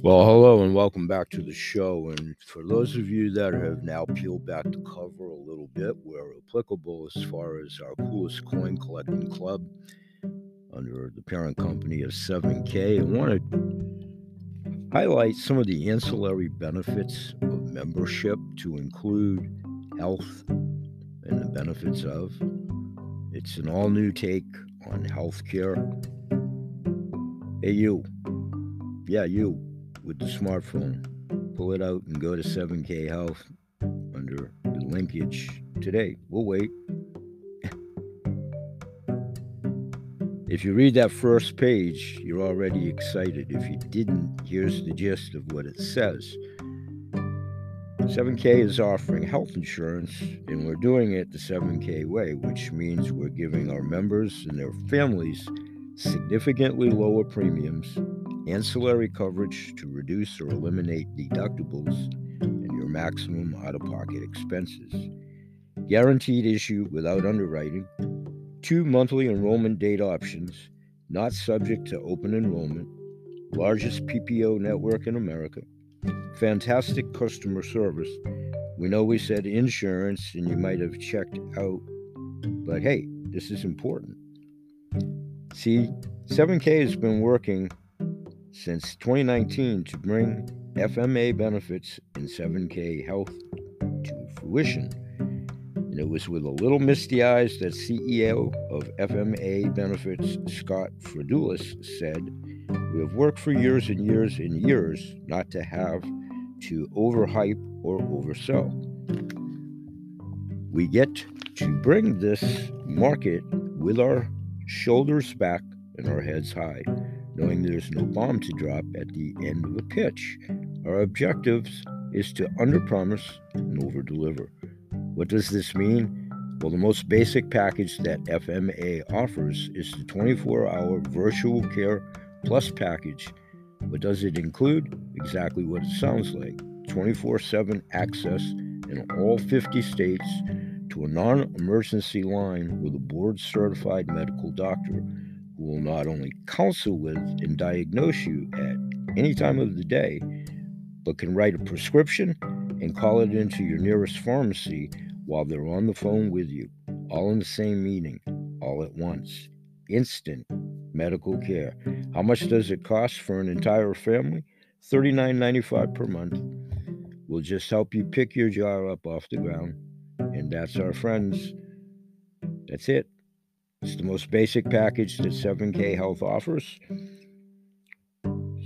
Well, hello and welcome back to the show. And for those of you that have now peeled back the cover a little bit, where applicable as far as our coolest coin collecting club under the parent company of 7K, I want to highlight some of the ancillary benefits of membership to include health and the benefits of. It's an all new take on healthcare. Hey, you. Yeah, you with the smartphone. Pull it out and go to 7K Health under the linkage today. We'll wait. if you read that first page, you're already excited. If you didn't, here's the gist of what it says. 7K is offering health insurance, and we're doing it the 7K way, which means we're giving our members and their families significantly lower premiums ancillary coverage to reduce or eliminate deductibles and your maximum out of pocket expenses, guaranteed issue without underwriting, two monthly enrollment date options, not subject to open enrollment, largest PPO network in America, fantastic customer service. We know we said insurance and you might have checked out, but hey, this is important. See, 7K has been working since 2019 to bring FMA benefits in 7K Health to fruition. And it was with a little misty eyes that CEO of FMA Benefits, Scott Fredulis, said, We have worked for years and years and years not to have to overhype or oversell. We get to bring this market with our shoulders back and our heads high knowing there's no bomb to drop at the end of a pitch. Our objectives is to underpromise and overdeliver. What does this mean? Well, the most basic package that FMA offers is the 24 hour virtual care plus package. What does it include? Exactly what it sounds like 24 7 access in all 50 states to a non emergency line with a board certified medical doctor will not only counsel with and diagnose you at any time of the day, but can write a prescription and call it into your nearest pharmacy while they're on the phone with you, all in the same meeting, all at once. Instant medical care. How much does it cost for an entire family? $39.95 per month. We'll just help you pick your jar up off the ground. And that's our friends. That's it. It's the most basic package that 7K Health offers.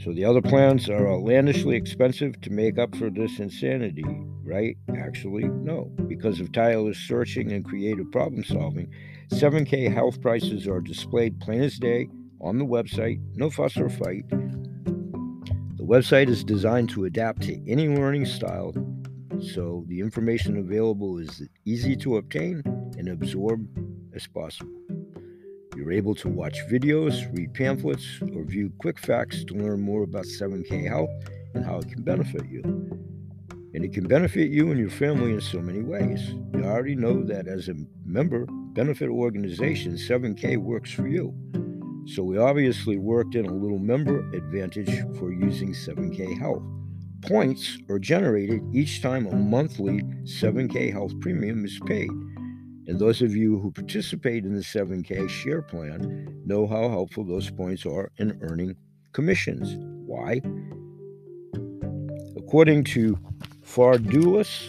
So the other plans are outlandishly expensive to make up for this insanity, right? Actually, no. Because of tireless searching and creative problem solving, 7K health prices are displayed plain as day on the website, no fuss or fight. The website is designed to adapt to any learning style, so the information available is easy to obtain and absorb as possible. You're able to watch videos, read pamphlets, or view quick facts to learn more about 7K Health and how it can benefit you. And it can benefit you and your family in so many ways. You already know that as a member benefit organization, 7K works for you. So we obviously worked in a little member advantage for using 7K Health. Points are generated each time a monthly 7K Health premium is paid. And mm-hmm. those of you who participate in the 7K share plan know how helpful those points are in earning commissions. Why? According to Fardulis,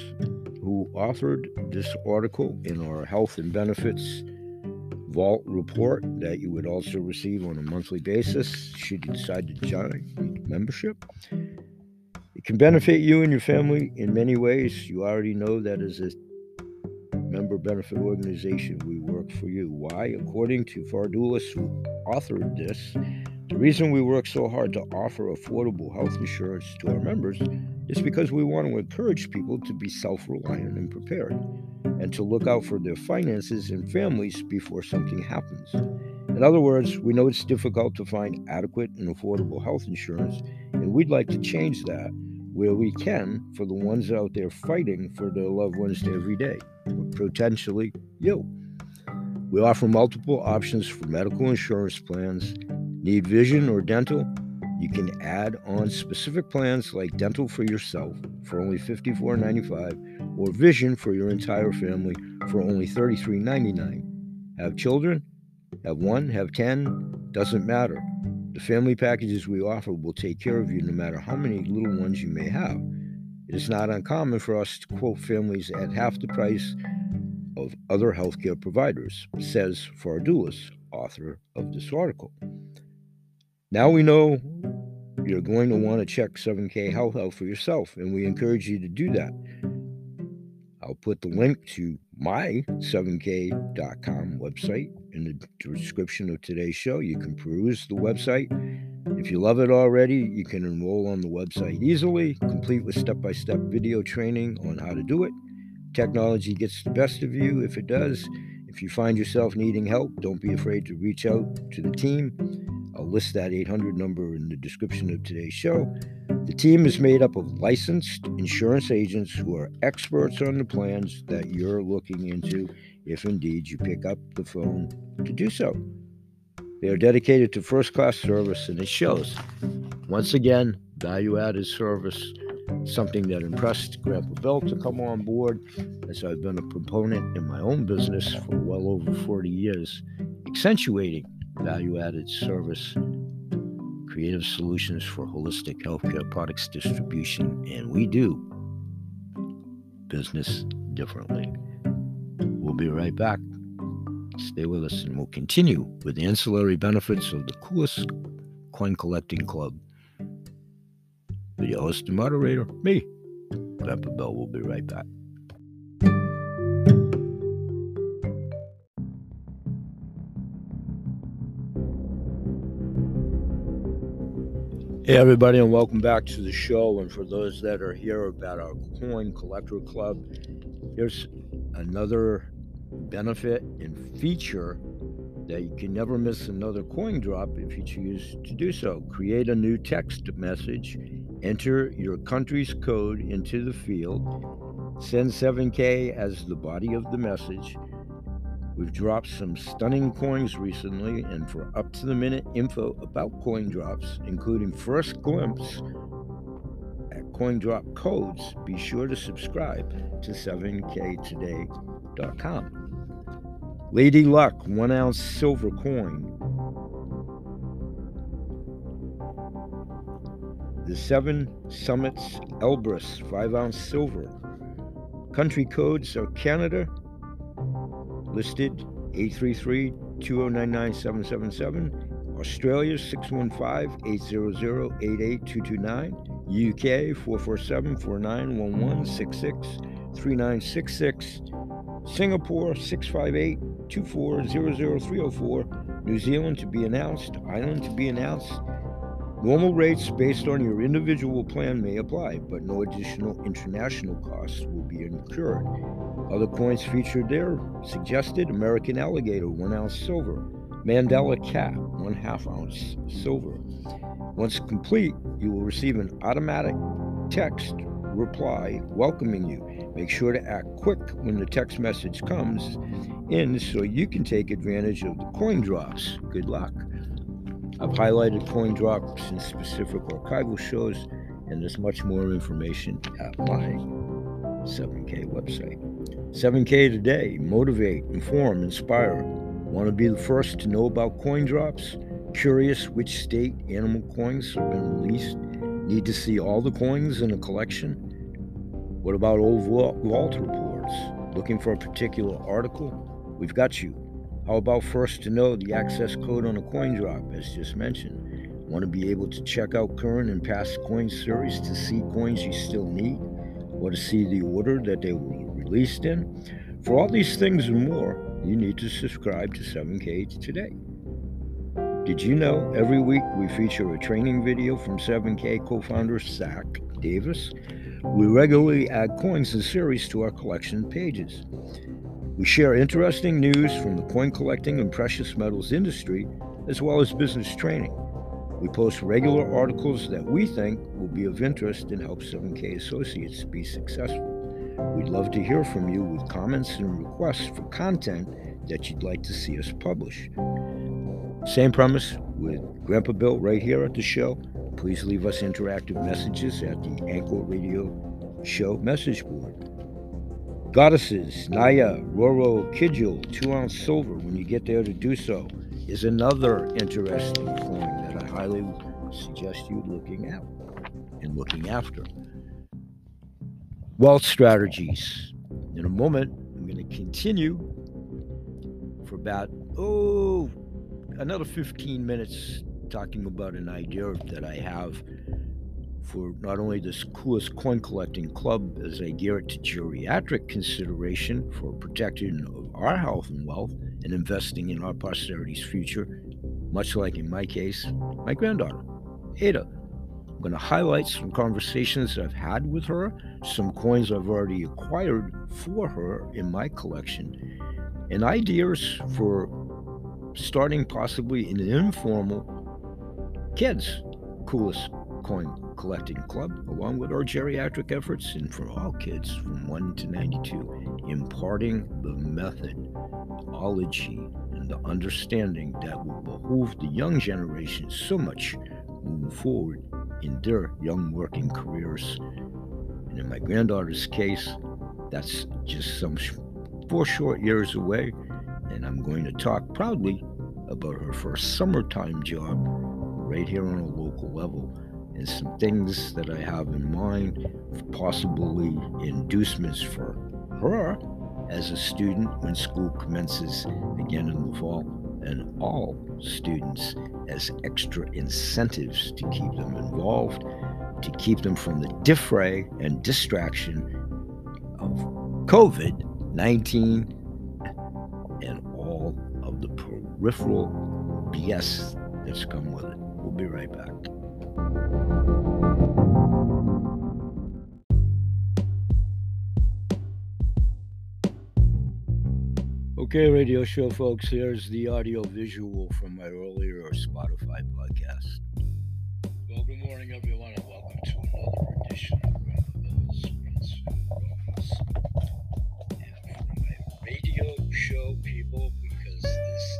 who authored this article in our health and benefits vault report that you would also receive on a monthly basis should you decide to join membership. It can benefit you and your family in many ways. You already know that as a member benefit organization, we work for you. Why? According to Fardulis, who authored this, the reason we work so hard to offer affordable health insurance to our members is because we want to encourage people to be self reliant and prepared, and to look out for their finances and families before something happens. In other words, we know it's difficult to find adequate and affordable health insurance, and we'd like to change that where we can for the ones out there fighting for their loved ones every day potentially you. We offer multiple options for medical insurance plans. Need vision or dental? You can add on specific plans like dental for yourself for only $54.95 or vision for your entire family for only $33.99. Have children? Have one? Have 10? Doesn't matter. The family packages we offer will take care of you no matter how many little ones you may have. It is not uncommon for us to quote families at half the price of other healthcare providers, says Fardulis, author of this article. Now we know you're going to want to check 7K Health Out for yourself, and we encourage you to do that. I'll put the link to my 7k.com website in the description of today's show. You can peruse the website. If you love it already, you can enroll on the website easily, complete with step by step video training on how to do it. Technology gets the best of you if it does. If you find yourself needing help, don't be afraid to reach out to the team. I'll list that 800 number in the description of today's show. The team is made up of licensed insurance agents who are experts on the plans that you're looking into, if indeed you pick up the phone to do so. They are dedicated to first class service, and it shows. Once again, value added service, something that impressed Grandpa Bill to come on board, as I've been a proponent in my own business for well over 40 years, accentuating value added service, creative solutions for holistic healthcare products distribution, and we do business differently. We'll be right back. Stay with us and we'll continue with the ancillary benefits of the coolest coin collecting club. With your host and moderator, me, Grandpa Bell. We'll be right back. Hey, everybody, and welcome back to the show. And for those that are here about our Coin Collector Club, here's another benefit and feature that you can never miss another coin drop if you choose to do so. Create a new text message, enter your country's code into the field, send 7K as the body of the message, We've dropped some stunning coins recently, and for up to the minute info about coin drops, including first glimpse at coin drop codes, be sure to subscribe to 7ktoday.com. Lady Luck, one ounce silver coin. The Seven Summits Elbrus, five ounce silver. Country codes are Canada, listed 833-2099-777, Australia 615-800-88229, UK 447-4911-66-3966, Singapore 658-2400-304, New Zealand to be announced, Ireland to be announced. Normal rates based on your individual plan may apply, but no additional international costs will be incurred. Other coins featured there suggested American alligator, one ounce silver, Mandela cat, one half ounce silver. Once complete, you will receive an automatic text reply welcoming you. Make sure to act quick when the text message comes in so you can take advantage of the coin drops. Good luck. I've highlighted coin drops in specific archival shows, and there's much more information at my 7K website. 7K today, motivate, inform, inspire. Want to be the first to know about coin drops? Curious which state animal coins have been released? Need to see all the coins in a collection? What about old vault reports? Looking for a particular article? We've got you. How about first to know the access code on a coin drop, as just mentioned? Want to be able to check out current and past coin series to see coins you still need, or to see the order that they were released in? For all these things and more, you need to subscribe to 7K today. Did you know every week we feature a training video from 7K co founder Zach Davis? We regularly add coins and series to our collection pages. We share interesting news from the coin collecting and precious metals industry, as well as business training. We post regular articles that we think will be of interest and help 7K associates be successful. We'd love to hear from you with comments and requests for content that you'd like to see us publish. Same premise with Grandpa Bill right here at the show. please leave us interactive messages at the Anchor Radio Show message board. Goddesses, Naya, Roro, Kijil, two ounce silver, when you get there to do so, is another interesting coin that I highly suggest you looking at and looking after. Wealth strategies. In a moment, I'm going to continue for about, oh, another 15 minutes talking about an idea that I have for not only this coolest coin collecting club as I gear it to geriatric consideration for protecting our health and wealth and investing in our posterity's future, much like in my case, my granddaughter, Ada. I'm going to highlight some conversations I've had with her, some coins I've already acquired for her in my collection, and ideas for starting possibly an informal kids coolest coin collecting club, along with our geriatric efforts, and for all kids from 1 to 92, imparting the methodology and the understanding that will behoove the young generation so much moving forward in their young working careers. And in my granddaughter's case, that's just some four short years away, and I'm going to talk proudly about her first summertime job right here on a local level and some things that I have in mind, possibly inducements for her as a student when school commences again in the fall, and all students as extra incentives to keep them involved, to keep them from the defray and distraction of COVID 19 and all of the peripheral BS that's come with it. We'll be right back. Okay, radio show folks, here's the audio visual from my earlier Spotify podcast. Well, good morning, everyone, and welcome to another edition of Grandmother's Prince And for my radio show people, because this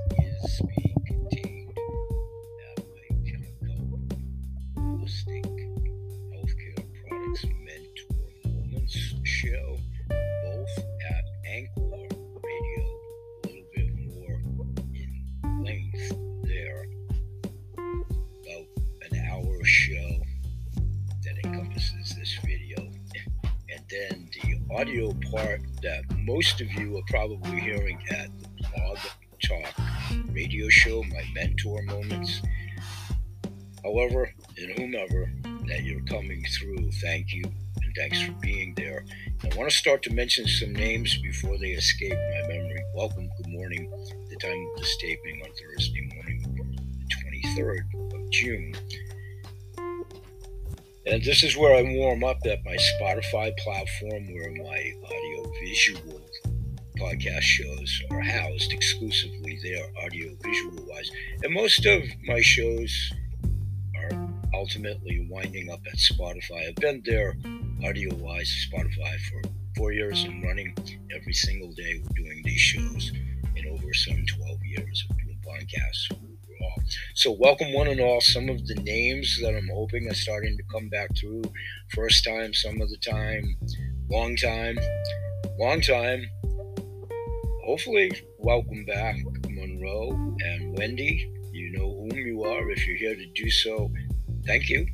audio part that most of you are probably hearing at the blog talk radio show, my mentor moments. However, and whomever that you're coming through, thank you and thanks for being there. I want to start to mention some names before they escape my memory. Welcome, good morning. The time of this taping on Thursday morning, the 23rd of June. And this is where I warm up at my Spotify platform where my audio visual podcast shows are housed exclusively there, audio visual wise. And most of my shows are ultimately winding up at Spotify. I've been there audio wise, Spotify for four years and running every single day. We're doing these shows in over some 12 years of doing podcasts overall. So, welcome one and all. Some of the names that I'm hoping are starting to come back through. First time, some of the time, long time, long time. Hopefully, welcome back, Monroe and Wendy. You know whom you are. If you're here to do so, thank you.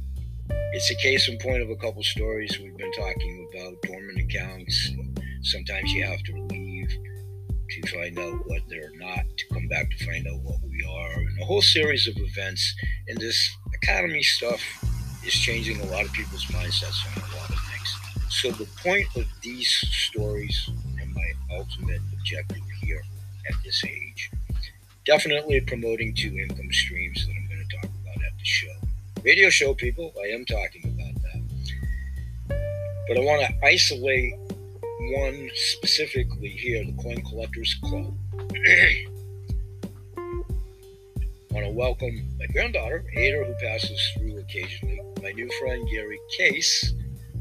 It's a case in point of a couple stories we've been talking about dormant accounts. Sometimes you have to leave to find out what they're not, to come back to find out what are, and a whole series of events. And this economy stuff is changing a lot of people's mindsets on a lot of things. So, the point of these stories and my ultimate objective here at this age definitely promoting two income streams that I'm going to talk about at the show radio show people, I am talking about that. But I want to isolate one specifically here the Coin Collectors Club. Want to welcome my granddaughter, Ada, who passes through occasionally, my new friend, Gary Case,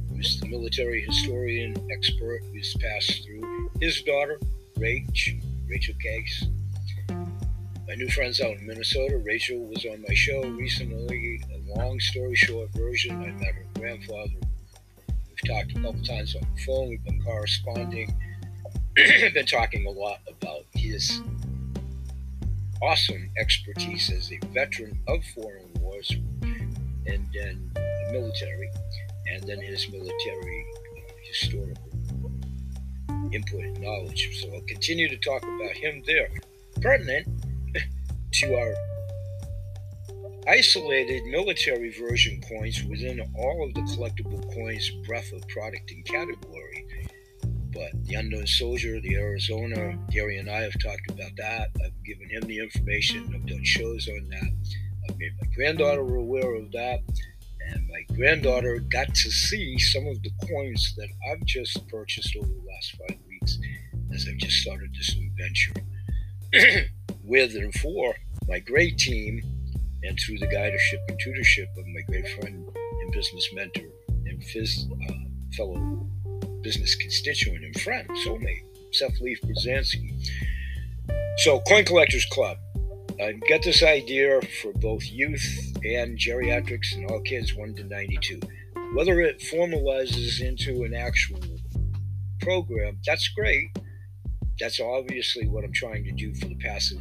who's the military historian expert who's passed through, his daughter, Rach, Rachel Case, my new friends out in Minnesota. Rachel was on my show recently, A long story short version. I met her grandfather. We've talked a couple times on the phone. We've been corresponding. been talking a lot about his awesome expertise as a veteran of foreign wars and then the military, and then his military uh, historical input and knowledge. So I'll continue to talk about him there. Pertinent to our isolated military version coins within all of the collectible coins breadth of product and category. But the Unknown Soldier, the Arizona, Gary and I have talked about that. I've given him the information. I've done shows on that. I've made my granddaughter aware of that. And my granddaughter got to see some of the coins that I've just purchased over the last five weeks as I've just started this new venture with and for my great team and through the guidership and tutorship of my great friend and business mentor and phys, uh, fellow business constituent and friend, soulmate, Seth Leaf Brzezinski. So, Coin Collectors Club. I get this idea for both youth and geriatrics and all kids 1 to 92. Whether it formalizes into an actual program, that's great. That's obviously what I'm trying to do for the passive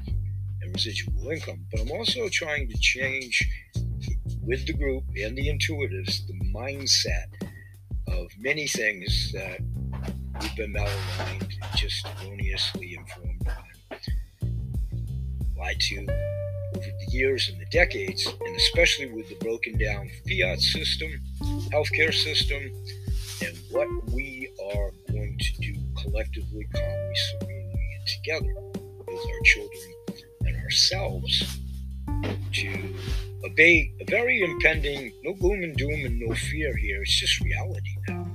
and residual income. But I'm also trying to change with the group and the intuitives the mindset of many things that we've been malaligned, just erroneously informed on, lied to over the years and the decades, and especially with the broken down fiat system, healthcare system, and what we are going to do collectively, calmly, serenely, and together with our children and ourselves to obey a very impending, no gloom and doom and no fear here. It's just reality now.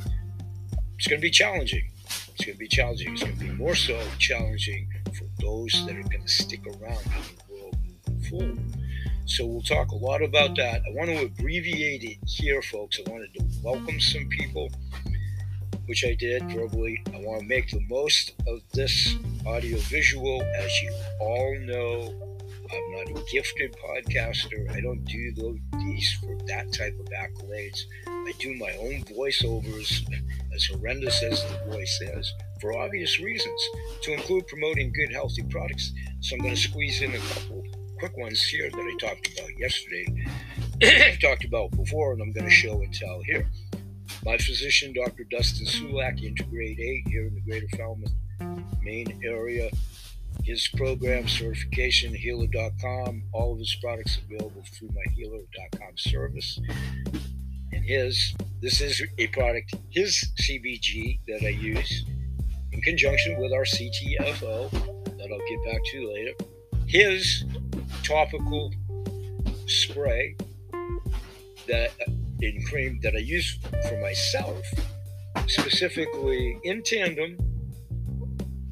It's going to be challenging. It's going to be challenging. It's going to be more so challenging for those that are going to stick around in the world moving forward. So we'll talk a lot about that. I want to abbreviate it here, folks. I wanted to welcome some people, which I did verbally. I want to make the most of this audio visual. As you all know, I'm not a gifted podcaster. I don't do those, these for that type of accolades. I do my own voiceovers, as horrendous as the voice is, for obvious reasons, to include promoting good, healthy products. So I'm going to squeeze in a couple quick ones here that I talked about yesterday, talked about before, and I'm going to show and tell here. My physician, Dr. Dustin Sulak, Integr8 here in the greater Falmouth, Maine area his program certification, healer.com. All of his products available through my healer.com service. And his, this is a product, his CBG that I use in conjunction with our CTFO that I'll get back to later. His topical spray that in cream that I use for myself, specifically in tandem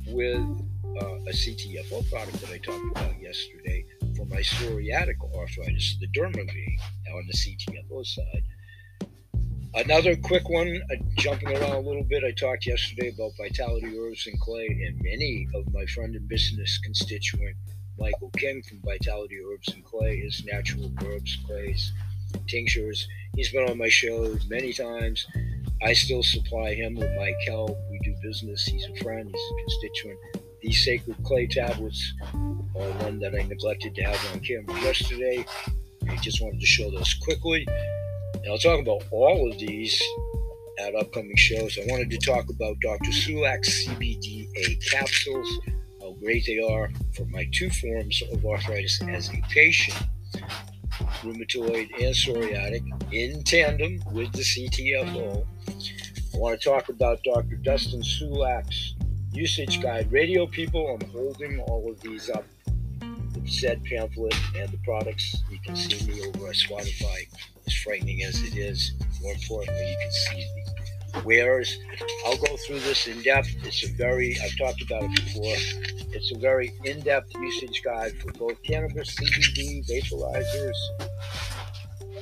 with uh, a CTFO product that I talked about yesterday for my psoriatic arthritis, the Dermavie, on the CTFO side. Another quick one, uh, jumping around a little bit, I talked yesterday about Vitality Herbs and Clay, and many of my friend and business constituent, Michael King from Vitality Herbs and Clay, his natural herbs, clays, tinctures. He's been on my show many times. I still supply him with my kelp. We do business. He's a friend, he's a constituent. These sacred clay tablets are one that I neglected to have on camera yesterday. I just wanted to show those quickly. And I'll talk about all of these at upcoming shows. I wanted to talk about Dr. Sulak's CBDA capsules, how great they are for my two forms of arthritis as a patient, rheumatoid and psoriatic, in tandem with the CTFO. I want to talk about Dr. Dustin Sulak's usage guide. Radio people, I'm holding all of these up. The said pamphlet and the products. You can see me over at Spotify. As frightening as it is, more importantly, you can see the wares. I'll go through this in depth. It's a very, I've talked about it before. It's a very in depth usage guide for both cannabis, CBD, vaporizers,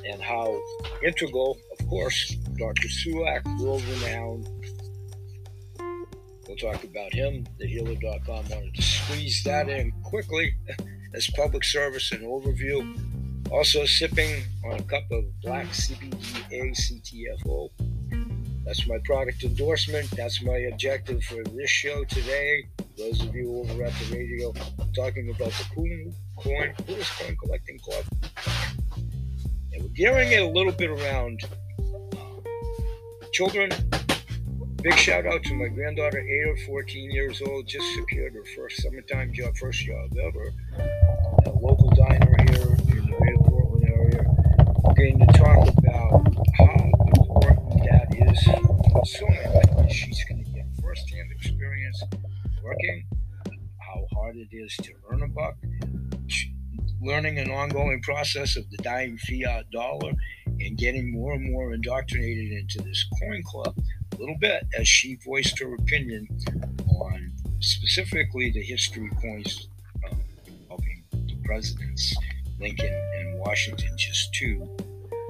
and how integral, of course, Dr. Sulak, world renowned We'll talk about him. TheHealer.com wanted to squeeze that in quickly as public service and overview. Also sipping on a cup of black CBDA CTFO. That's my product endorsement. That's my objective for this show today. Those of you over at the radio talking about the coin, coin, coolest coin collecting club. And we're gearing it a little bit around children. Big shout out to my granddaughter, Ada, 14 years old, just secured her first summertime job, first job ever. A local diner here in the Portland area. We're going to talk about how important that is for so many. She's going to get firsthand experience working, how hard it is to earn a buck, learning an ongoing process of the dying fiat dollar, and getting more and more indoctrinated into this coin club a little bit as she voiced her opinion on specifically the history coins um, helping the presidents, Lincoln and Washington, just two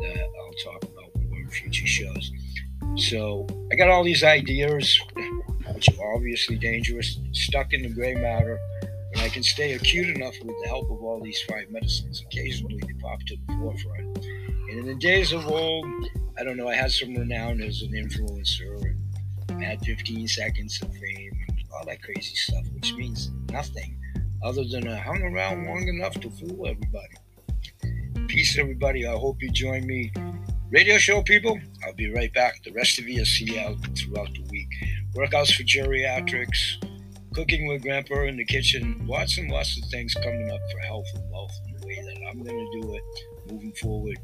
that I'll talk about more in future shows. So I got all these ideas, which are obviously dangerous, stuck in the gray matter. And I can stay acute enough with the help of all these five medicines. Occasionally they pop to the forefront. And in the days of old, I don't know, I had some renown as an influencer and had 15 seconds of fame and all that crazy stuff, which means nothing other than I hung around long enough to fool everybody. Peace, everybody. I hope you join me. Radio show people, I'll be right back. The rest of you see out throughout the week. Workouts for geriatrics, cooking with grandpa in the kitchen, lots and lots of things coming up for health and wealth in the way that I'm going to do it moving forward.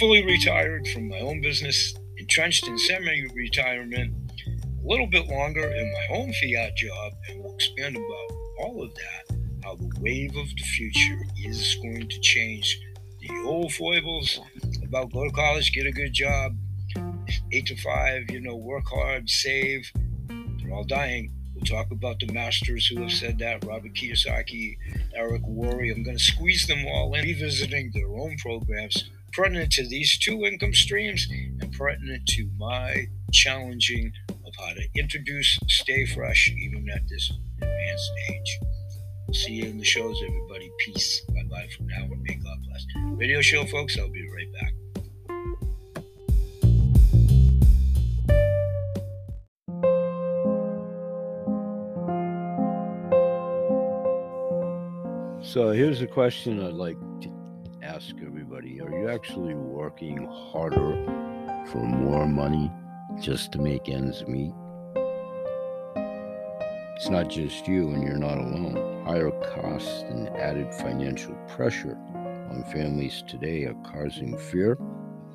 Fully retired from my own business, entrenched in semi retirement, a little bit longer in my own fiat job, and we'll expand about all of that. How the wave of the future is going to change the old foibles about go to college, get a good job, eight to five, you know, work hard, save. They're all dying. We'll talk about the masters who have said that Robert Kiyosaki, Eric Worre. I'm going to squeeze them all in, revisiting their own programs, pertinent to these two income streams and pertinent to my challenging of how to introduce, stay fresh, even at this advanced age. See you in the shows, everybody. Peace. Bye bye for now, and may God bless. Radio show, folks. I'll be right back. So here's a question I'd like to ask everybody Are you actually working harder for more money just to make ends meet? It's not just you, and you're not alone. Higher costs and added financial pressure on families today are causing fear,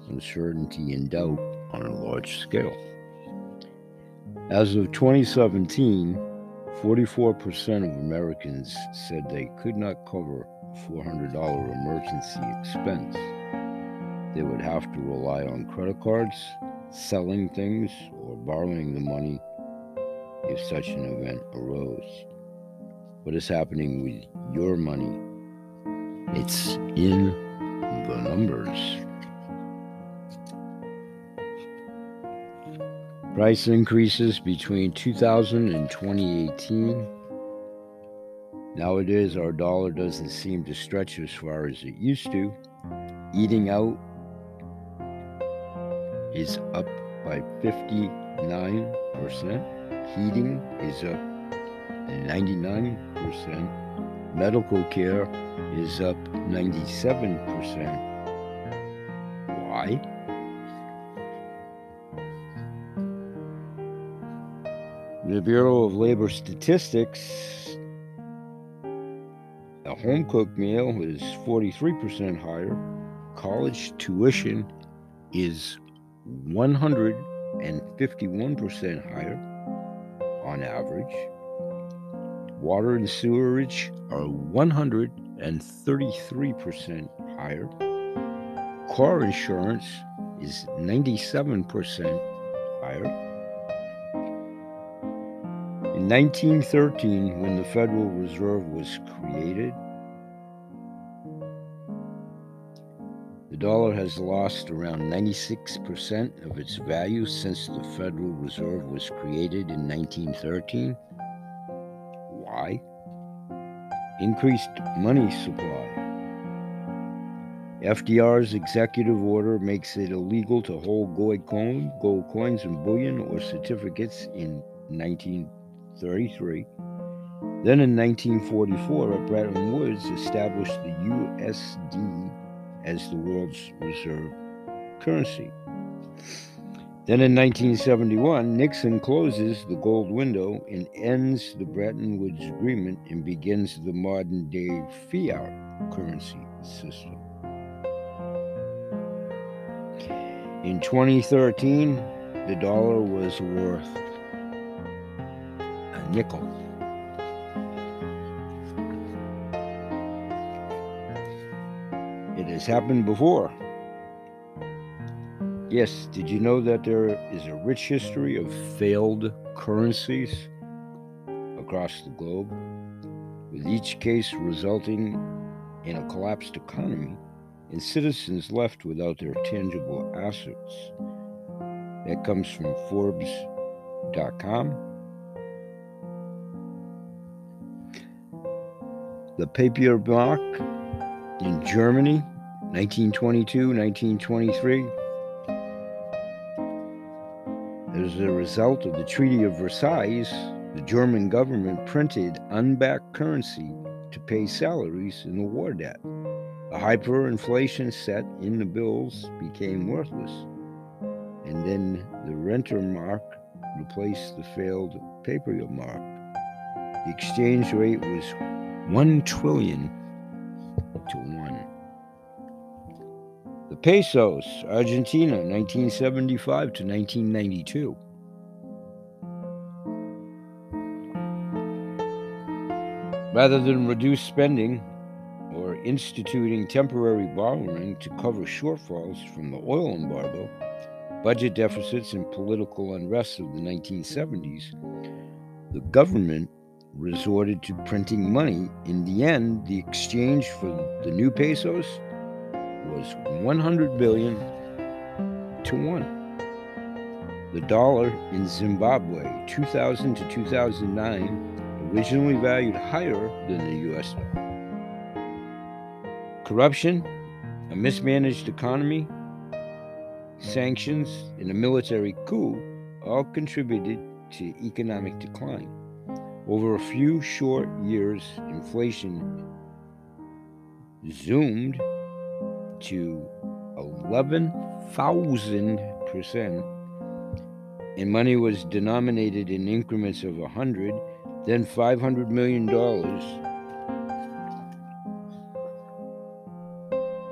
uncertainty, and doubt on a large scale. As of 2017, 44% of Americans said they could not cover a $400 emergency expense. They would have to rely on credit cards, selling things, or borrowing the money if such an event arose. What is happening with your money? It's in the numbers. Price increases between 2000 and 2018. Nowadays, our dollar doesn't seem to stretch as far as it used to. Eating out is up by 59%. Heating is up 99%. Medical care is up 97%. Why? The Bureau of Labor Statistics, a home cooked meal is 43% higher. College tuition is 151% higher on average. Water and sewerage are 133% higher. Car insurance is 97% higher. In 1913, when the Federal Reserve was created, the dollar has lost around 96% of its value since the Federal Reserve was created in 1913. Why? Increased money supply. FDR's executive order makes it illegal to hold gold, gold coins and bullion or certificates in 1933. Then in 1944, Bretton Woods established the USD as the world's reserve currency. Then in 1971, Nixon closes the gold window and ends the Bretton Woods Agreement and begins the modern day fiat currency system. In 2013, the dollar was worth nickel. It has happened before. Yes, did you know that there is a rich history of failed currencies across the globe, with each case resulting in a collapsed economy and citizens left without their tangible assets? That comes from Forbes.com. The paper mark in Germany, 1922 1923 as a result of the Treaty of Versailles, the German government printed unbacked currency to pay salaries in the war debt. The hyperinflation set in the bills became worthless, and then the Rentenmark replaced the failed paper mark. The exchange rate was 1 trillion to 1. The pesos, Argentina, 1975 to 1992. Rather than reduce spending or instituting temporary borrowing to cover shortfalls from the oil embargo, budget deficits, and political unrest of the 1970s, the government resorted to printing money. In the end, the exchange for the new pesos was 100 billion to 1. The dollar in Zimbabwe 2000 to 2009 originally valued higher than the US dollar. Corruption, a mismanaged economy, sanctions, and a military coup all contributed to economic decline. Over a few short years, inflation zoomed to 11,000%, and money was denominated in increments of 100, then $500 million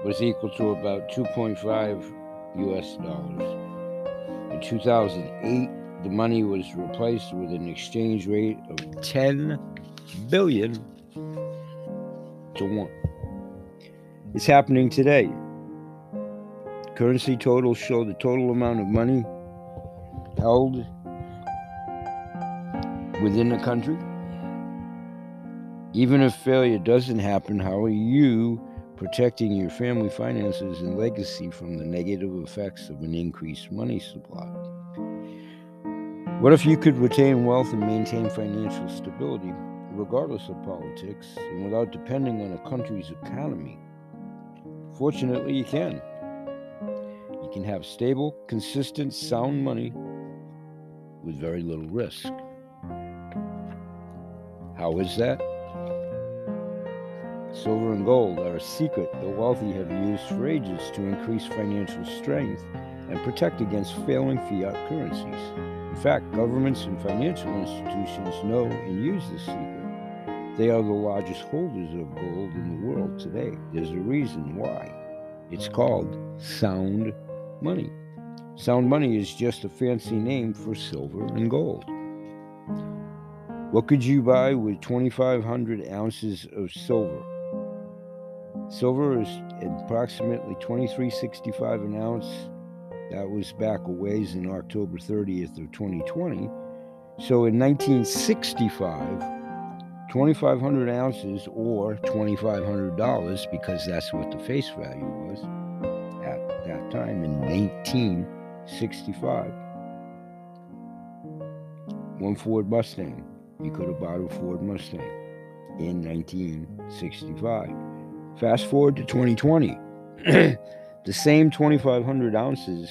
was equal to about 2.5 US dollars. In 2008, the money was replaced with an exchange rate of 10 billion to 1. It's happening today. Currency totals show the total amount of money held within a country. Even if failure doesn't happen, how are you protecting your family finances and legacy from the negative effects of an increased money supply? What if you could retain wealth and maintain financial stability, regardless of politics, and without depending on a country's economy? Fortunately, you can. You can have stable, consistent, sound money with very little risk. How is that? Silver and gold are a secret the wealthy have used for ages to increase financial strength and protect against failing fiat currencies. In fact, governments and financial institutions know and use this secret. They are the largest holders of gold in the world today. There's a reason why. It's called sound money. Sound money is just a fancy name for silver and gold. What could you buy with 2,500 ounces of silver? Silver is approximately 23.65 an ounce. That was back a ways in October 30th of 2020. So in 1965, 2,500 ounces or $2,500 because that's what the face value was at that time in 1965. One Ford Mustang. You could have bought a Ford Mustang in 1965. Fast forward to 2020. the same 2,500 ounces,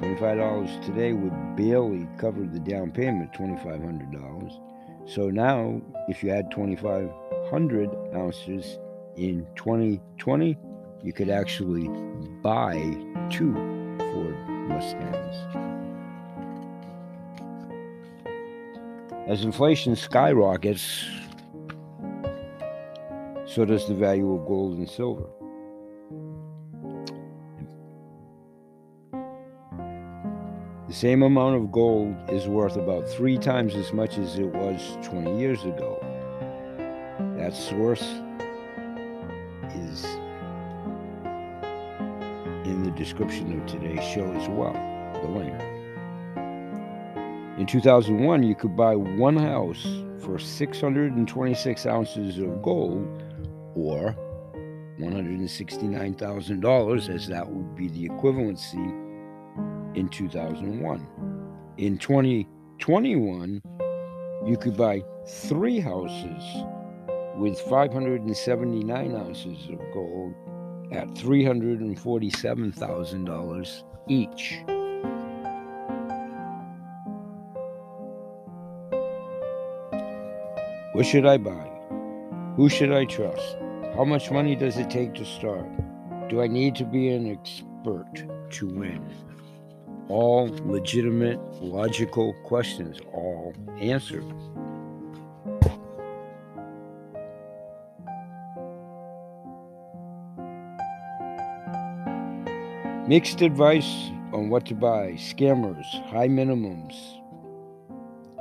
$25 today would barely cover the down payment, $2,500. So now, if you had 2,500 ounces in 2020, you could actually buy two Ford Mustangs. As inflation skyrockets, so does the value of gold and silver. The same amount of gold is worth about three times as much as it was 20 years ago. That source is in the description of today's show as well, the link. In 2001, you could buy one house for 626 ounces of gold or $169,000, as that would be the equivalency in 2001. In 2021, you could buy three houses with 579 ounces of gold at $347,000 each. What should I buy? Who should I trust? How much money does it take to start? Do I need to be an expert to win? All legitimate, logical questions, all answered. Mixed advice on what to buy scammers, high minimums,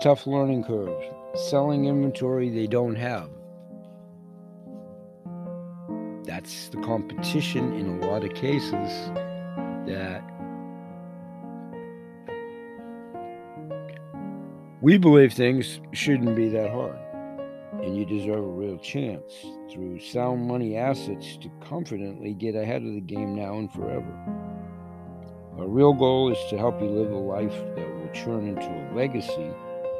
tough learning curves, selling inventory they don't have. That's the competition in a lot of cases that we believe things shouldn't be that hard, and you deserve a real chance through sound money assets to confidently get ahead of the game now and forever. Our real goal is to help you live a life that will turn into a legacy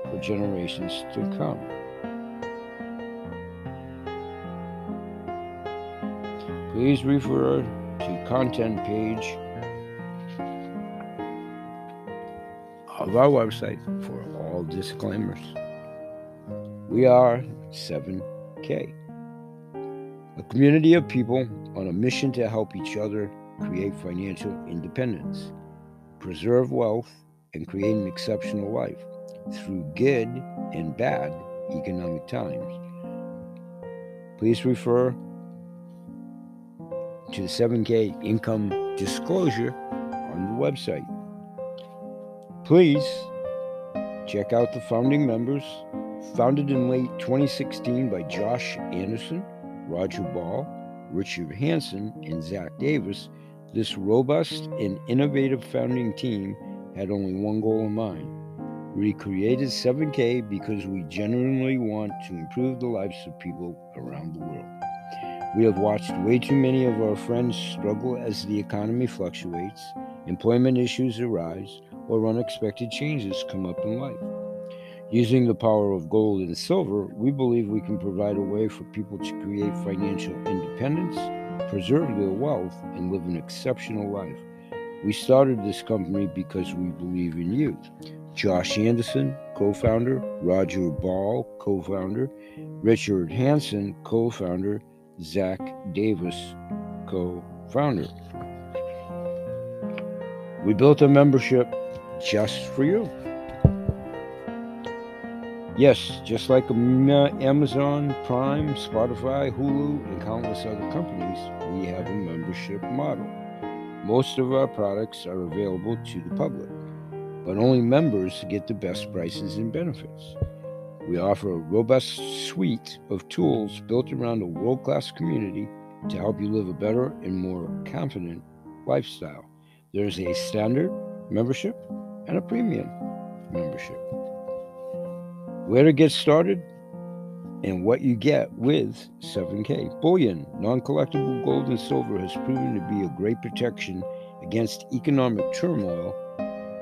for generations to come. Please refer to content page of our website for all disclaimers. We are 7K, a community of people on a mission to help each other create financial independence, preserve wealth, and create an exceptional life through good and bad economic times. Please refer to the 7K income disclosure on the website. Please check out the founding members, founded in late 2016 by Josh Anderson, Roger Ball, Richard Hanson, and Zach Davis. This robust and innovative founding team had only one goal in mind. We created 7K because we genuinely want to improve the lives of people around the world. We have watched way too many of our friends struggle as the economy fluctuates, employment issues arise, or unexpected changes come up in life. Using the power of gold and silver, we believe we can provide a way for people to create financial independence preserve their wealth, and live an exceptional life. We started this company because we believe in you. Josh Anderson, co founder, Roger Ball, co founder, Richard Hanson, co founder, Zach Davis, co founder. We built a membership just for you. Yes, just like Amazon, Prime, Spotify, Hulu, and countless other companies, we have a membership model. Most of our products are available to the public, but only members get the best prices and benefits. We offer a robust suite of tools built around a world class community to help you live a better and more confident lifestyle. There's a standard membership and a premium membership where to get started, and what you get with 7K. Bullion, non collectible gold and silver, has proven to be a great protection against economic turmoil,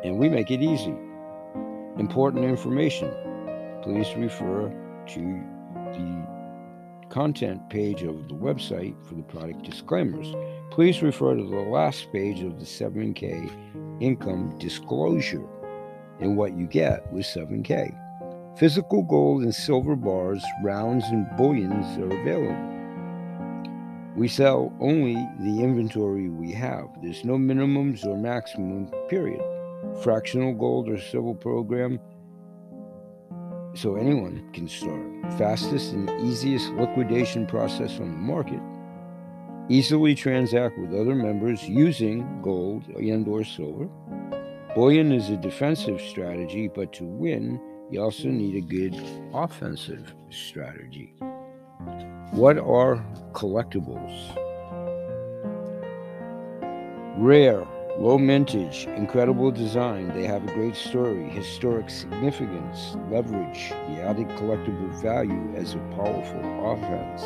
and we make it easy. Important information. Please refer to the content page of the website for the product disclaimers. Please refer to the last page of the 7K income disclosure and what you get with 7K. Physical gold and silver bars, rounds, and bullions are available. We sell only the inventory we have. There's no minimums or maximum, period. Fractional gold or silver program, so anyone can start. Fastest and easiest liquidation process on the market. Easily transact with other members using gold and or silver. Bullion is a defensive strategy, but to win, you also need a good offensive strategy. What are collectibles? Rare, low mintage, incredible design. They have a great story, historic significance, leverage, the added collectible value as a powerful offense.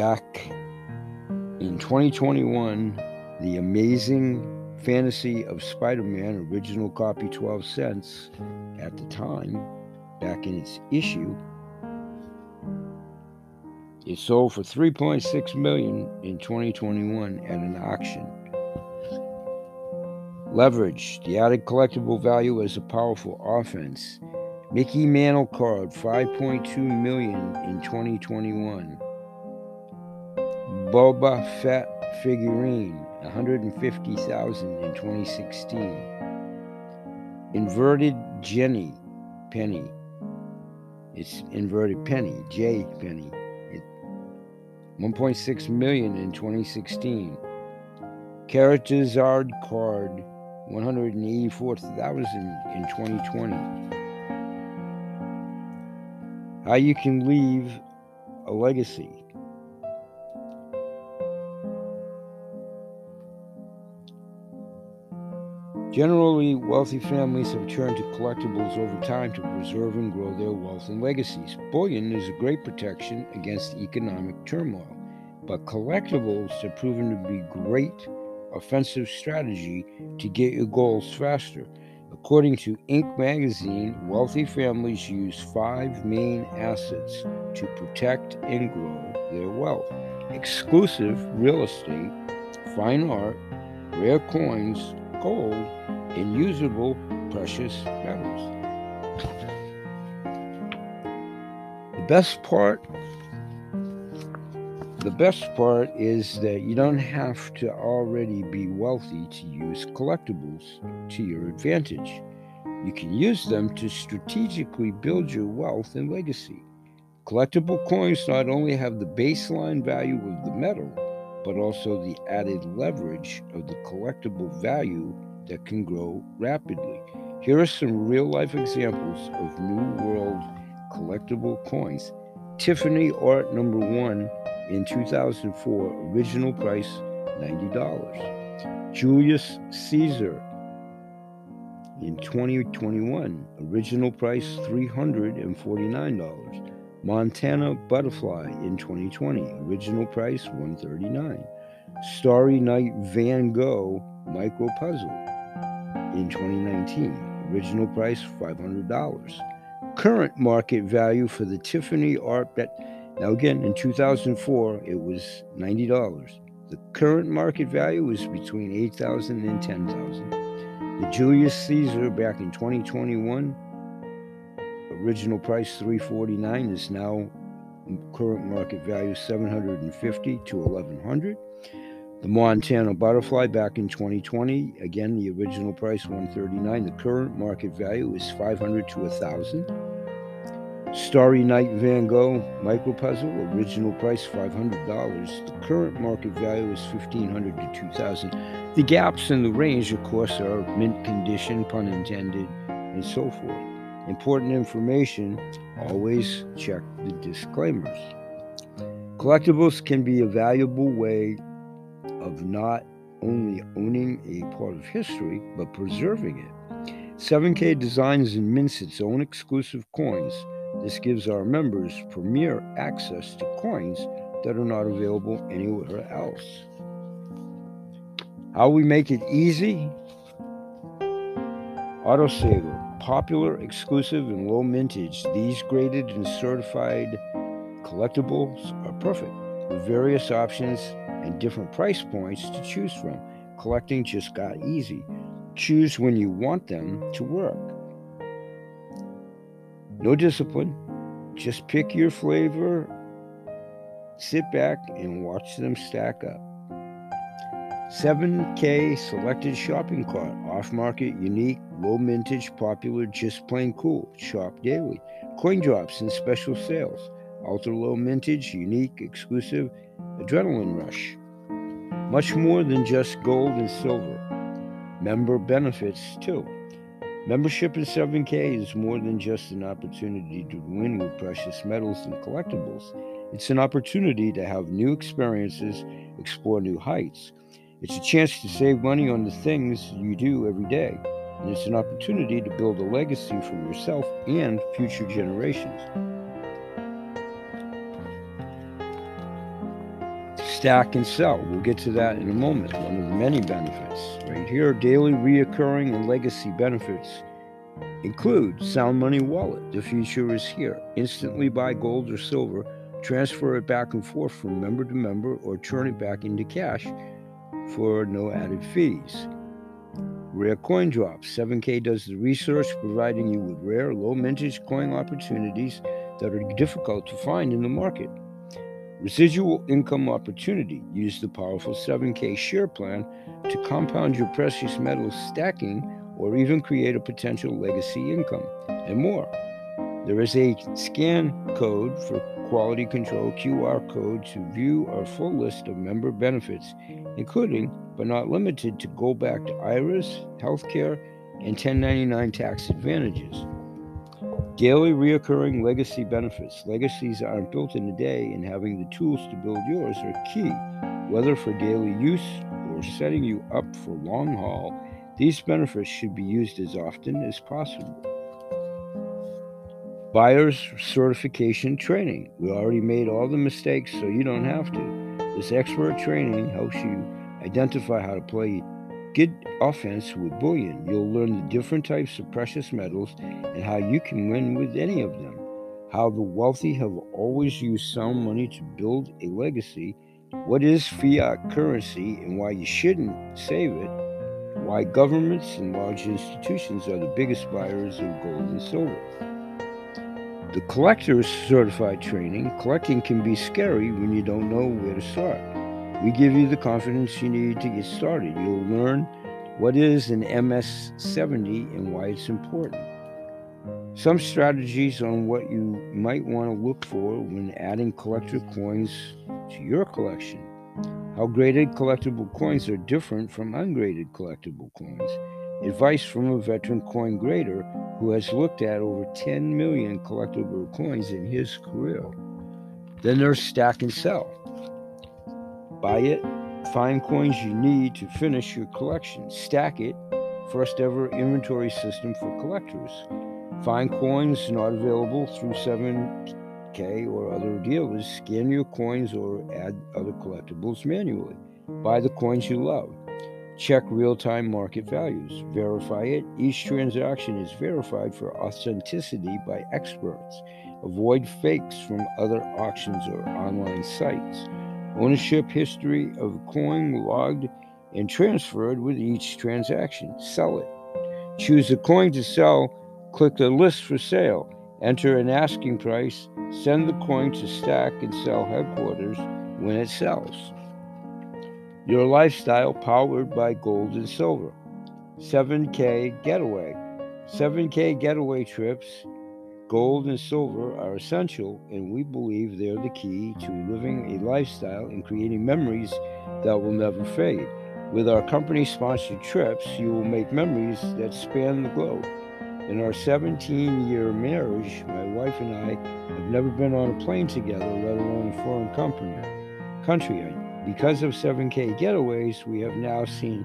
Back in 2021, the amazing Fantasy of Spider Man, original copy 12 cents at the time, back in its issue. It sold for 3.6 million in 2021 at an auction. Leverage, the added collectible value as a powerful offense. Mickey Mantle card, 5.2 million in 2021. Boba Fett figurine, 150,000 in 2016. Inverted Jenny Penny. It's inverted penny, J penny. 1.6 million in 2016. Charizard card 184,000 in 2020. How you can leave a legacy. Generally, wealthy families have turned to collectibles over time to preserve and grow their wealth and legacies. Bullion is a great protection against economic turmoil, but collectibles have proven to be great offensive strategy to get your goals faster. According to Inc. magazine, wealthy families use five main assets to protect and grow their wealth exclusive real estate, fine art, rare coins, gold, and usable precious metals. The best part the best part is that you don't have to already be wealthy to use collectibles to your advantage. You can use them to strategically build your wealth and legacy. Collectible coins not only have the baseline value of the metal, but also the added leverage of the collectible value that can grow rapidly. Here are some real life examples of New World collectible coins. Tiffany Art number one in 2004, original price $90. Julius Caesar in 2021, original price $349. Montana Butterfly in 2020, original price 139. Starry Night Van Gogh Micro Puzzle in 2019, original price $500. Current market value for the Tiffany Art Bet. Now again, in 2004, it was $90. The current market value is between $8,000 and $10,000. The Julius Caesar back in 2021 original price 349 is now current market value 750 to 1100 the montana butterfly back in 2020 again the original price 139 the current market value is 500 to 1000 starry night van gogh micro puzzle original price $500 the current market value is 1500 to 2000 the gaps in the range of course are mint condition pun intended and so forth Important information, always check the disclaimers. Collectibles can be a valuable way of not only owning a part of history, but preserving it. 7K designs and mints its own exclusive coins. This gives our members premier access to coins that are not available anywhere else. How we make it easy? Autosaver popular, exclusive, and low mintage, these graded and certified collectibles are perfect with various options and different price points to choose from. Collecting just got easy. Choose when you want them to work. No discipline, just pick your flavor, sit back, and watch them stack up. 7K selected shopping cart, off market, unique, low mintage, popular, just plain cool. Shop daily. Coin drops and special sales. Ultra low mintage, unique, exclusive, adrenaline rush. Much more than just gold and silver. Member benefits, too. Membership in 7K is more than just an opportunity to win with precious metals and collectibles. It's an opportunity to have new experiences, explore new heights. It's a chance to save money on the things you do every day. And it's an opportunity to build a legacy for yourself and future generations. Stack and sell. We'll get to that in a moment. One of the many benefits. Right here, daily reoccurring and legacy benefits include Sound Money Wallet. The future is here. Instantly buy gold or silver, transfer it back and forth from member to member, or turn it back into cash for no added fees. Rare coin drops. 7K does the research, providing you with rare, low mintage coin opportunities that are difficult to find in the market. Residual income opportunity. Use the powerful 7K share plan to compound your precious metals stacking or even create a potential legacy income and more. There is a scan code for quality control QR code to view our full list of member benefits, including but not limited to go back to IRAs, healthcare, and 1099 tax advantages. Daily reoccurring legacy benefits. Legacies aren't built in a day, and having the tools to build yours are key, whether for daily use or setting you up for long haul. These benefits should be used as often as possible. Buyer's certification training. We already made all the mistakes, so you don't have to. This expert training helps you identify how to play good offense with bullion. You'll learn the different types of precious metals and how you can win with any of them. How the wealthy have always used sound money to build a legacy. What is fiat currency and why you shouldn't save it. Why governments and large institutions are the biggest buyers of gold and silver. The collector's certified training, collecting can be scary when you don't know where to start. We give you the confidence you need to get started. You'll learn what is an MS 70 and why it's important. Some strategies on what you might want to look for when adding collector coins to your collection. How graded collectible coins are different from ungraded collectible coins. Advice from a veteran coin grader who has looked at over 10 million collectible coins in his career. Then there's stack and sell. Buy it, find coins you need to finish your collection. Stack it, first ever inventory system for collectors. Find coins not available through 7K or other dealers. Scan your coins or add other collectibles manually. Buy the coins you love. Check real time market values. Verify it. Each transaction is verified for authenticity by experts. Avoid fakes from other auctions or online sites. Ownership history of coin logged and transferred with each transaction. Sell it. Choose a coin to sell. Click the list for sale. Enter an asking price. Send the coin to Stack and Sell headquarters when it sells. Your lifestyle powered by gold and silver. 7K getaway. 7K getaway trips, gold and silver are essential, and we believe they're the key to living a lifestyle and creating memories that will never fade. With our company sponsored trips, you will make memories that span the globe. In our 17 year marriage, my wife and I have never been on a plane together, let alone a foreign company, country. Because of 7K getaways, we have now seen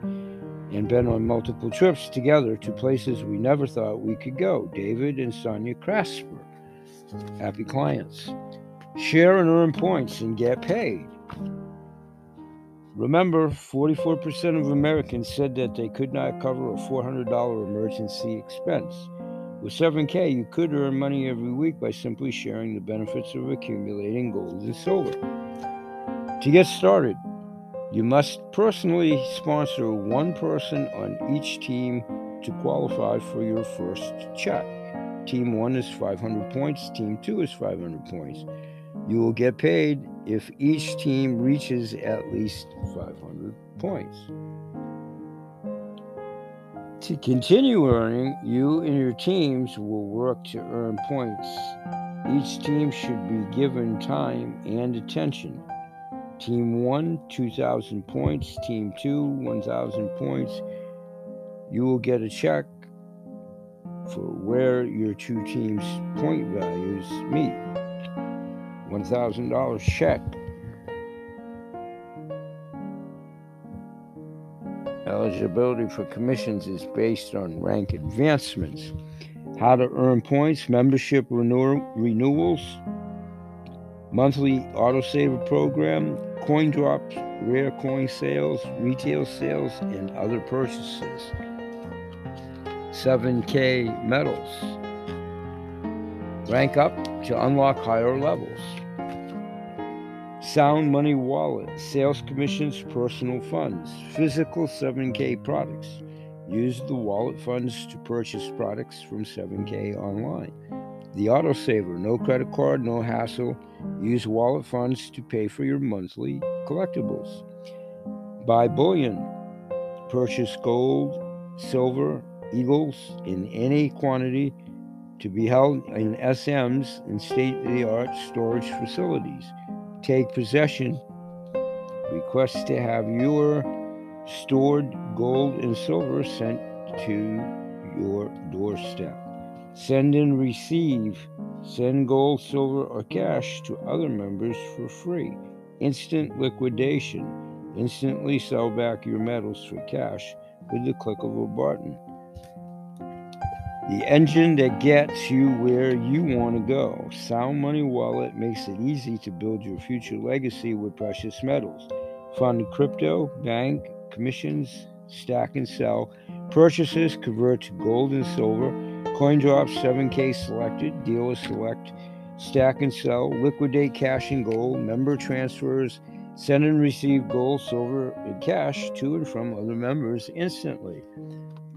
and been on multiple trips together to places we never thought we could go. David and Sonia Crasper, happy clients. Share and earn points and get paid. Remember, 44% of Americans said that they could not cover a $400 emergency expense. With 7K, you could earn money every week by simply sharing the benefits of accumulating gold and silver. To get started, you must personally sponsor one person on each team to qualify for your first check. Team 1 is 500 points, Team 2 is 500 points. You will get paid if each team reaches at least 500 points. To continue earning, you and your teams will work to earn points. Each team should be given time and attention. Team 1, 2,000 points. Team 2, 1,000 points. You will get a check for where your two teams' point values meet. $1,000 check. Eligibility for commissions is based on rank advancements. How to earn points, membership renew- renewals, monthly autosaver program, coin drops, rare coin sales, retail sales, and other purchases. 7K medals. Rank up to unlock higher levels. Sound Money Wallet, sales commissions, personal funds, physical 7K products. Use the wallet funds to purchase products from 7K online. The autosaver, no credit mm-hmm. card, no hassle. Use wallet funds to pay for your monthly collectibles. Buy bullion. Purchase gold, silver, eagles in any quantity to be held in SMs in state of the art storage facilities take possession, request to have your stored gold and silver sent to your doorstep. Send and receive. Send gold, silver, or cash to other members for free. Instant liquidation. Instantly sell back your metals for cash with the click of a button the engine that gets you where you want to go. Sound Money Wallet makes it easy to build your future legacy with precious metals. Fund crypto, bank, commissions, stack and sell. Purchases convert to gold and silver. Coin drops 7K selected. Dealer select. Stack and sell. Liquidate cash and gold. Member transfers. Send and receive gold, silver, and cash to and from other members instantly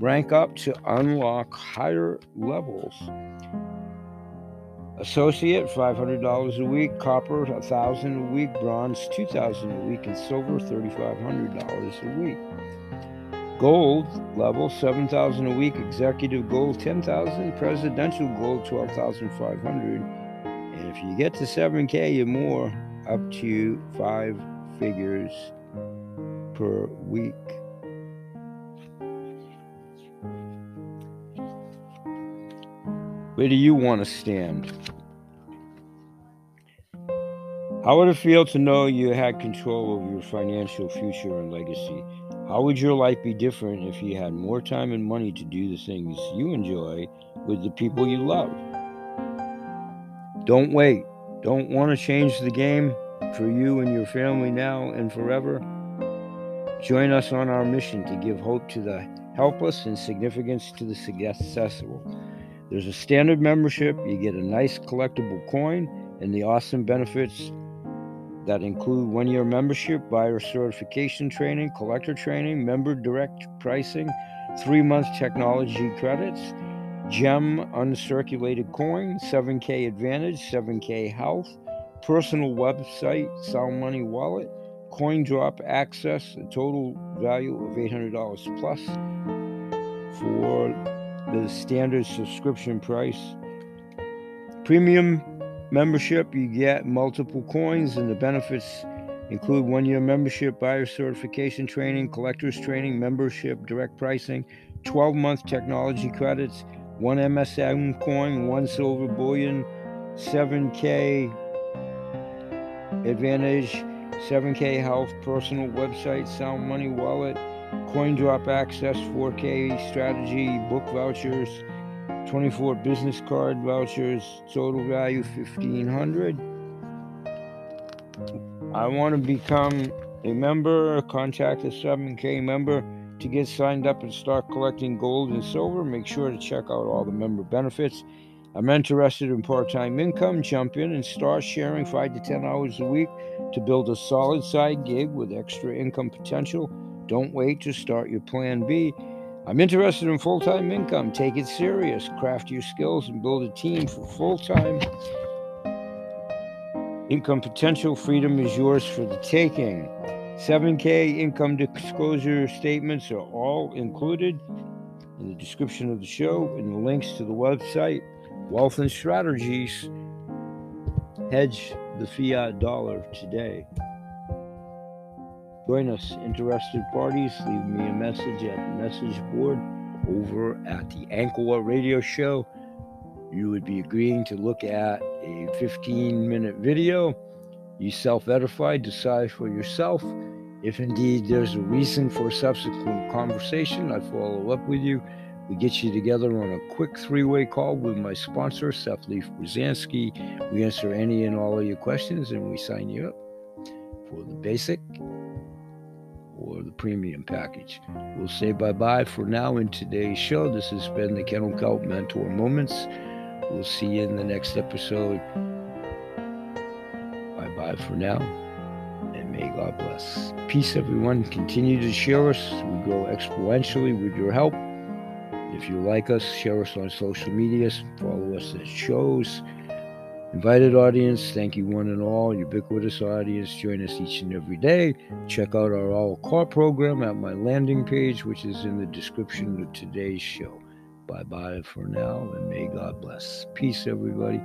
rank up to unlock higher levels. Associate $500 a week, copper 1,000 a week, bronze 2,000 a week, and silver $3,500 a week. Gold level 7,000 a week, executive gold 10,000, presidential gold 12,500. And if you get to 7K or more, up to five figures per week. Where do you want to stand? How would it feel to know you had control over your financial future and legacy? How would your life be different if you had more time and money to do the things you enjoy with the people you love? Don't wait. Don't want to change the game for you and your family now and forever? Join us on our mission to give hope to the helpless and significance to the successful. There's a standard membership, you get a nice collectible coin, and the awesome benefits that include one year membership, buyer certification training, collector training, member direct pricing, three month technology credits, gem uncirculated coin, 7K advantage, 7K health, personal website, Sound Money wallet, coin drop access, a total value of $800 plus for the standard subscription price. Premium membership, you get multiple coins, and the benefits include one year membership, buyer certification training, collectors training, membership, direct pricing, 12 month technology credits, one MSM coin, one silver bullion, 7K advantage, 7K health, personal website, sound money wallet coin drop access 4K strategy book vouchers, 24 business card vouchers, total value 1500. I want to become a member, contact a 7K member. To get signed up and start collecting gold and silver, make sure to check out all the member benefits. I'm interested in part time income. Jump in and start sharing five to 10 hours a week to build a solid side gig with extra income potential. Don't wait to start your plan B. I'm interested in full time income. Take it serious, craft your skills, and build a team for full time income potential. Freedom is yours for the taking. 7K income disclosure statements are all included in the description of the show and the links to the website. Wealth and Strategies. Hedge the fiat dollar today. Join us, interested parties. Leave me a message at the message board over at the Anchor Radio Show. You would be agreeing to look at a 15 minute video. You self edify, decide for yourself. If indeed there's a reason for subsequent conversation, I follow up with you. We get you together on a quick three way call with my sponsor, Seth Leaf Brzezinski. We answer any and all of your questions and we sign you up for the basic or the premium package. We'll say bye bye for now in today's show. This has been the Kennel Kelp Mentor Moments. We'll see you in the next episode. Bye bye for now. And may God bless. Peace, everyone. Continue to share us. We grow exponentially with your help. If you like us, share us on social media, follow us at shows. Invited audience, thank you one and all. Ubiquitous audience, join us each and every day. Check out our all car program at my landing page, which is in the description of today's show. Bye bye for now, and may God bless. Peace, everybody.